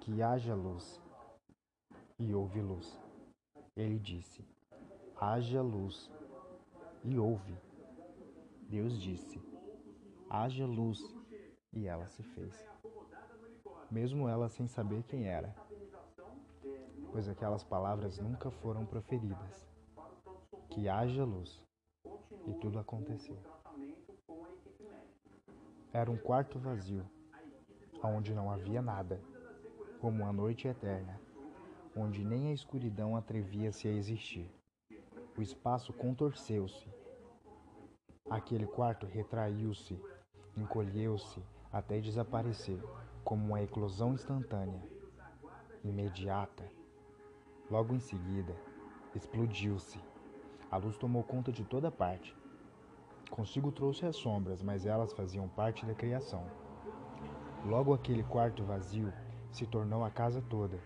que haja luz. E houve luz. Ele disse: haja luz. E houve. Deus disse: haja luz. E ela se fez. Mesmo ela sem saber quem era, pois aquelas palavras nunca foram proferidas. Que haja luz. E tudo aconteceu. Era um quarto vazio, onde não havia nada, como uma noite eterna, onde nem a escuridão atrevia-se a existir. O espaço contorceu-se. Aquele quarto retraiu-se, encolheu-se até desaparecer, como uma eclosão instantânea, imediata. Logo em seguida, explodiu-se. A luz tomou conta de toda parte. Consigo trouxe as sombras, mas elas faziam parte da criação. Logo aquele quarto vazio se tornou a casa toda,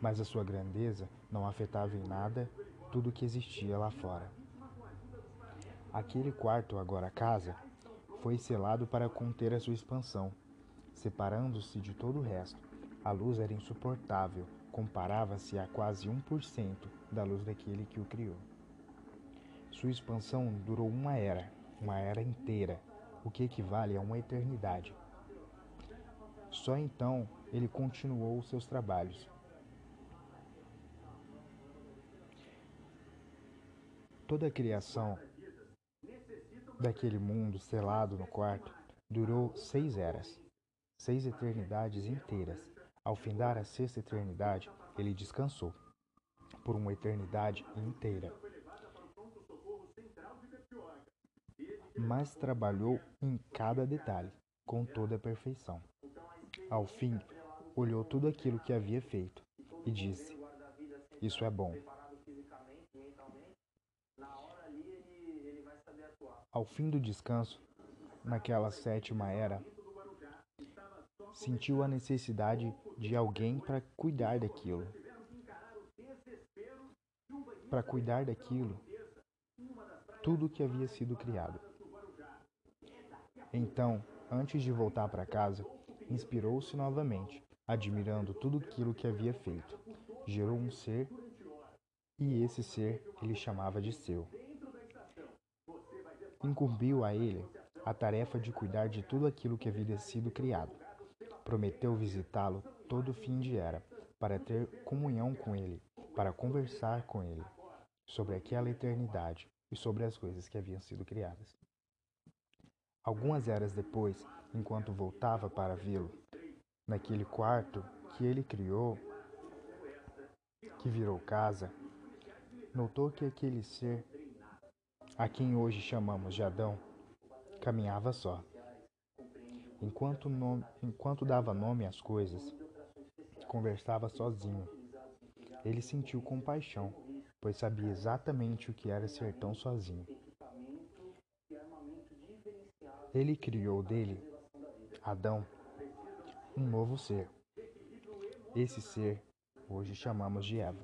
mas a sua grandeza não afetava em nada tudo que existia lá fora. Aquele quarto, agora casa, foi selado para conter a sua expansão, separando-se de todo o resto. A luz era insuportável, comparava-se a quase 1% da luz daquele que o criou. Sua expansão durou uma era, uma era inteira, o que equivale a uma eternidade. Só então ele continuou seus trabalhos. Toda a criação daquele mundo selado no quarto durou seis eras, seis eternidades inteiras. Ao findar a sexta eternidade, ele descansou por uma eternidade inteira. Mas trabalhou em cada detalhe, com toda a perfeição. Ao fim, olhou tudo aquilo que havia feito e disse: Isso é bom. Ao fim do descanso, naquela sétima era, sentiu a necessidade de alguém para cuidar daquilo. Para cuidar daquilo, tudo que havia sido criado. Então, antes de voltar para casa, inspirou-se novamente, admirando tudo aquilo que havia feito. Gerou um ser e esse ser ele chamava de seu incumbiu a ele a tarefa de cuidar de tudo aquilo que havia sido criado. Prometeu visitá-lo todo fim de era, para ter comunhão com ele, para conversar com ele sobre aquela eternidade e sobre as coisas que haviam sido criadas. Algumas eras depois, enquanto voltava para vê-lo, naquele quarto que ele criou, que virou casa, notou que aquele ser a quem hoje chamamos de Adão, caminhava só. Enquanto, nome, enquanto dava nome às coisas, conversava sozinho. Ele sentiu compaixão, pois sabia exatamente o que era ser tão sozinho. Ele criou dele, Adão, um novo ser. Esse ser hoje chamamos de Eva.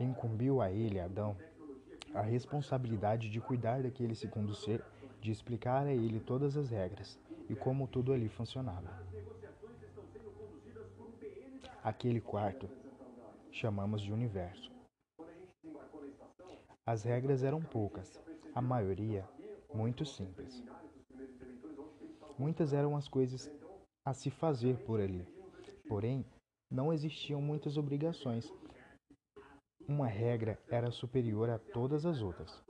Incumbiu a ele, Adão, a responsabilidade de cuidar daquele segundo ser, de explicar a ele todas as regras e como tudo ali funcionava. Aquele quarto chamamos de universo. As regras eram poucas, a maioria muito simples. Muitas eram as coisas a se fazer por ali, porém não existiam muitas obrigações uma regra era superior a todas as outras.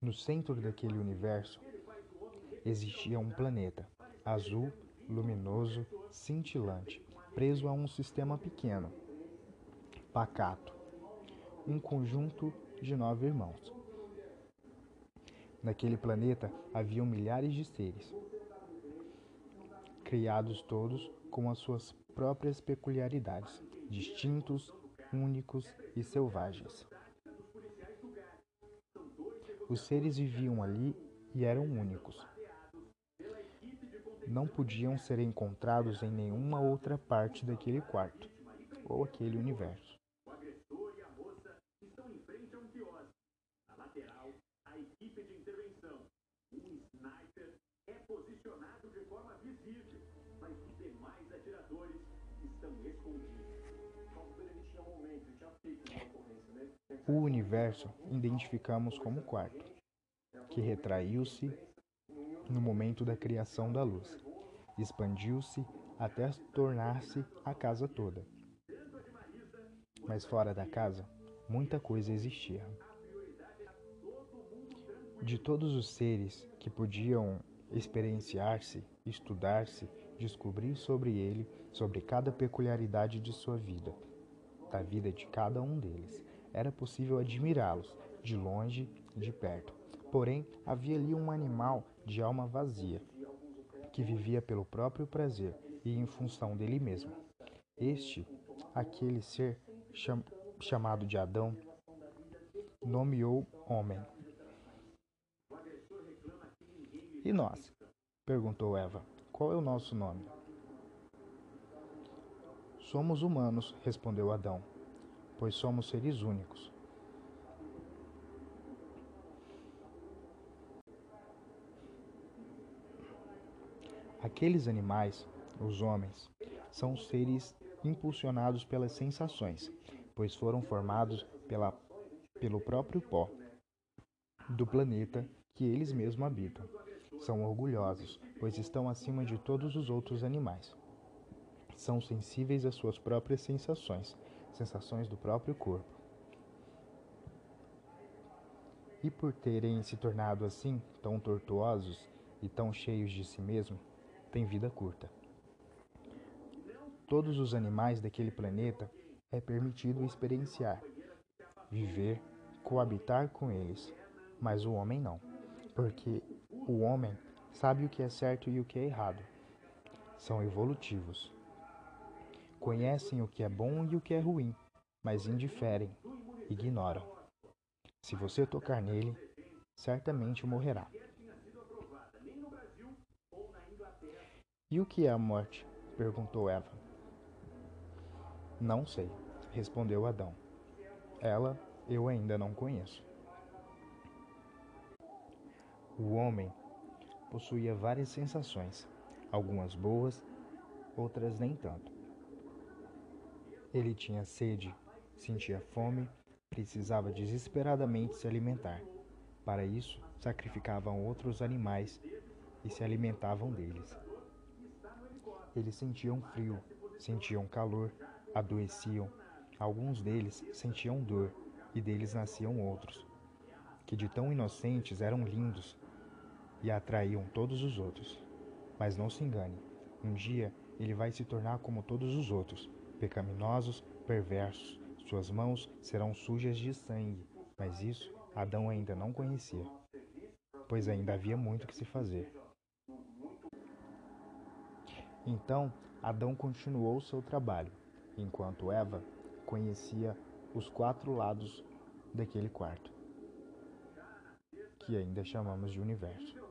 No centro daquele universo existia um planeta, azul, luminoso, cintilante, preso a um sistema pequeno, pacato, um conjunto de nove irmãos. Naquele planeta haviam milhares de seres, criados todos com as suas próprias peculiaridades, distintos únicos e selvagens. Os seres viviam ali e eram únicos. Não podiam ser encontrados em nenhuma outra parte daquele quarto ou aquele universo. O universo identificamos como quarto, que retraiu-se no momento da criação da luz, expandiu-se até tornar-se a casa toda. Mas fora da casa, muita coisa existia. De todos os seres que podiam experienciar-se, estudar-se, descobrir sobre ele, sobre cada peculiaridade de sua vida, da vida de cada um deles, era possível admirá-los, de longe de perto. Porém, havia ali um animal de alma vazia, que vivia pelo próprio prazer e em função dele mesmo. Este, aquele ser cham chamado de Adão, nomeou homem. E nós? perguntou Eva. Qual é o nosso nome? Somos humanos, respondeu Adão, pois somos seres únicos. Aqueles animais, os homens, são seres impulsionados pelas sensações, pois foram formados pela, pelo próprio pó do planeta que eles mesmos habitam. São orgulhosos, pois estão acima de todos os outros animais. São sensíveis às suas próprias sensações, sensações do próprio corpo. E por terem se tornado assim, tão tortuosos e tão cheios de si mesmo, têm vida curta. Todos os animais daquele planeta é permitido experienciar, viver, coabitar com eles, mas o homem não, porque o homem sabe o que é certo e o que é errado. São evolutivos. Conhecem o que é bom e o que é ruim, mas indiferem, ignoram. Se você tocar nele, certamente morrerá. E o que é a morte? perguntou Eva. Não sei, respondeu Adão. Ela eu ainda não conheço. O homem possuía várias sensações, algumas boas, outras nem tanto. Ele tinha sede, sentia fome, precisava desesperadamente se alimentar. Para isso, sacrificavam outros animais e se alimentavam deles. Eles sentiam frio, sentiam calor, adoeciam. Alguns deles sentiam dor e deles nasciam outros, que de tão inocentes eram lindos e atraíam todos os outros. Mas não se engane, um dia ele vai se tornar como todos os outros, pecaminosos, perversos. Suas mãos serão sujas de sangue, mas isso Adão ainda não conhecia, pois ainda havia muito que se fazer. Então Adão continuou seu trabalho, enquanto Eva conhecia os quatro lados daquele quarto, que ainda chamamos de universo.